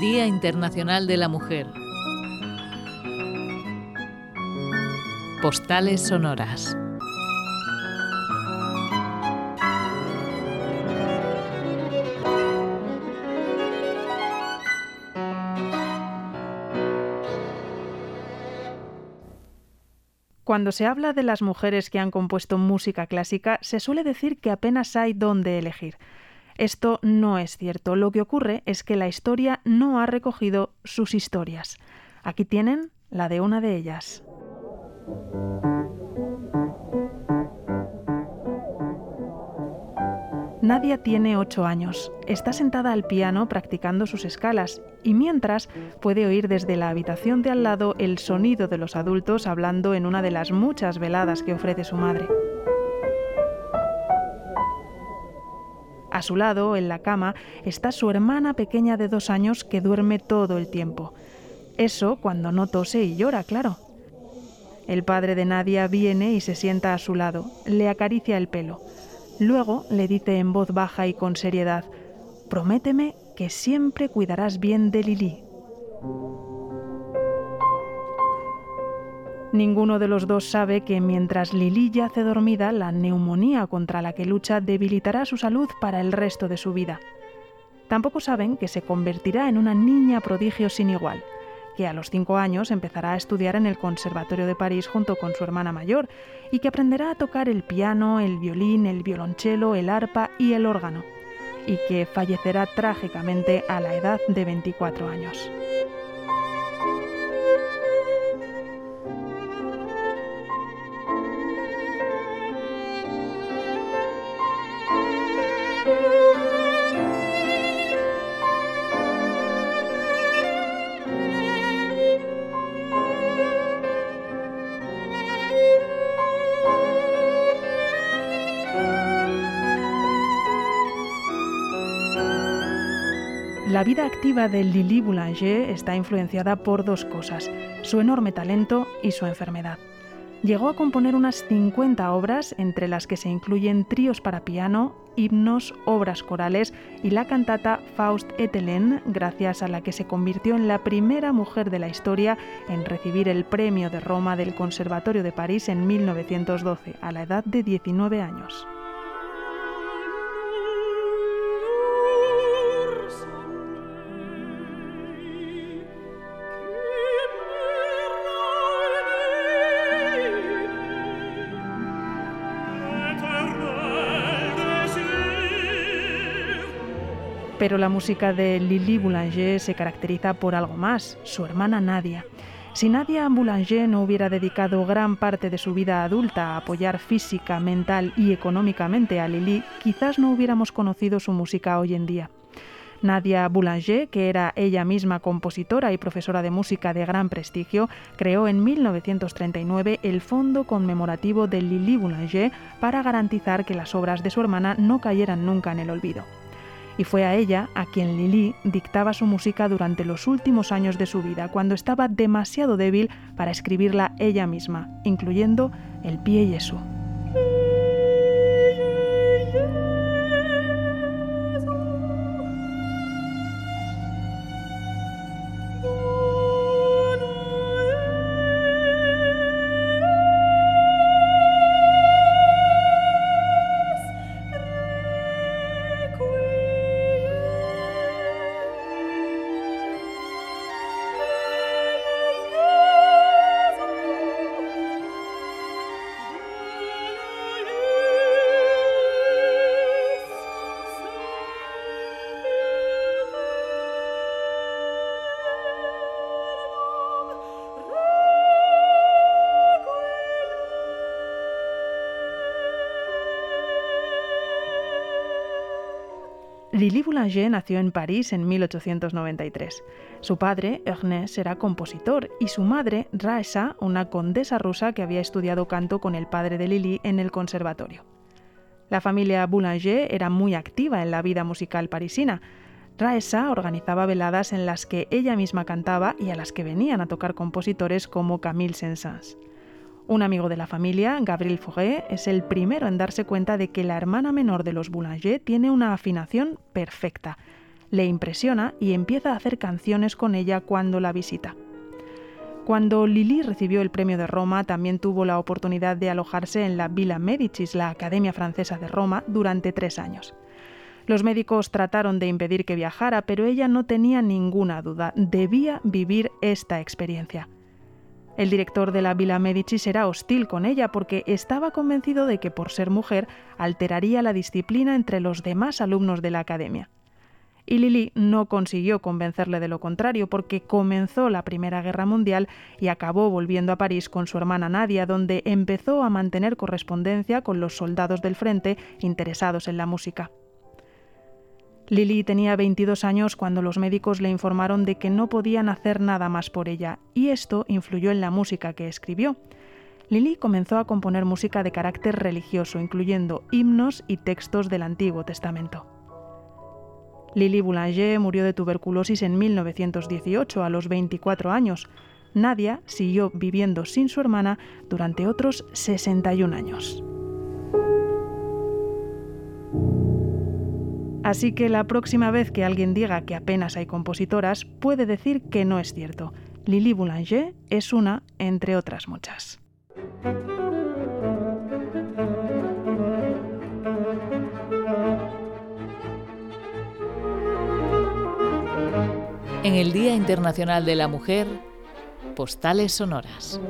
Día Internacional de la Mujer. Postales sonoras. Cuando se habla de las mujeres que han compuesto música clásica, se suele decir que apenas hay dónde elegir. Esto no es cierto. Lo que ocurre es que la historia no ha recogido sus historias. Aquí tienen la de una de ellas. Nadia tiene ocho años. Está sentada al piano practicando sus escalas y mientras puede oír desde la habitación de al lado el sonido de los adultos hablando en una de las muchas veladas que ofrece su madre. A su lado, en la cama, está su hermana pequeña de dos años que duerme todo el tiempo. Eso cuando no tose y llora, claro. El padre de Nadia viene y se sienta a su lado, le acaricia el pelo. Luego le dice en voz baja y con seriedad, Prométeme que siempre cuidarás bien de Lili. Ninguno de los dos sabe que mientras Lili yace dormida, la neumonía contra la que lucha debilitará su salud para el resto de su vida. Tampoco saben que se convertirá en una niña prodigio sin igual que a los cinco años empezará a estudiar en el Conservatorio de París junto con su hermana mayor y que aprenderá a tocar el piano, el violín, el violonchelo, el arpa y el órgano, y que fallecerá trágicamente a la edad de 24 años. La vida activa de Lili Boulanger está influenciada por dos cosas, su enorme talento y su enfermedad. Llegó a componer unas 50 obras, entre las que se incluyen tríos para piano, himnos, obras corales y la cantata Faust et Hélène, gracias a la que se convirtió en la primera mujer de la historia en recibir el premio de Roma del Conservatorio de París en 1912, a la edad de 19 años. Pero la música de Lili Boulanger se caracteriza por algo más, su hermana Nadia. Si Nadia Boulanger no hubiera dedicado gran parte de su vida adulta a apoyar física, mental y económicamente a Lili, quizás no hubiéramos conocido su música hoy en día. Nadia Boulanger, que era ella misma compositora y profesora de música de gran prestigio, creó en 1939 el Fondo Conmemorativo de Lili Boulanger para garantizar que las obras de su hermana no cayeran nunca en el olvido y fue a ella a quien Lili dictaba su música durante los últimos años de su vida, cuando estaba demasiado débil para escribirla ella misma, incluyendo el pie Jesús. Lili Boulanger nació en París en 1893. Su padre, Ernest, era compositor y su madre, Raesa, una condesa rusa que había estudiado canto con el padre de Lili en el conservatorio. La familia Boulanger era muy activa en la vida musical parisina. Raesa organizaba veladas en las que ella misma cantaba y a las que venían a tocar compositores como Camille Saint-Saëns. Un amigo de la familia, Gabriel Fauré, es el primero en darse cuenta de que la hermana menor de los Boulanger tiene una afinación perfecta. le impresiona y empieza a hacer canciones con ella cuando la visita. Cuando Lili recibió el premio de Roma, también tuvo la oportunidad de alojarse en la Villa Medicis, la Academia Francesa de Roma, durante tres años. Los médicos trataron de impedir que viajara, pero ella no tenía ninguna duda, debía vivir esta experiencia. El director de la Villa Medicis era hostil con ella porque estaba convencido de que por ser mujer alteraría la disciplina entre los demás alumnos de la academia y Lili no consiguió convencerle de lo contrario porque comenzó la Primera Guerra Mundial y acabó volviendo a París con su hermana Nadia, donde empezó a mantener correspondencia con los soldados del frente interesados en la música. Lili tenía 22 años cuando los médicos le informaron de que no podían hacer nada más por ella, y esto influyó en la música que escribió. Lili comenzó a componer música de carácter religioso, incluyendo himnos y textos del Antiguo Testamento. Lily Boulanger murió de tuberculosis en 1918 a los 24 años. Nadia siguió viviendo sin su hermana durante otros 61 años. Así que la próxima vez que alguien diga que apenas hay compositoras, puede decir que no es cierto. Lily Boulanger es una entre otras muchas. En el Día Internacional de la Mujer, Postales Sonoras.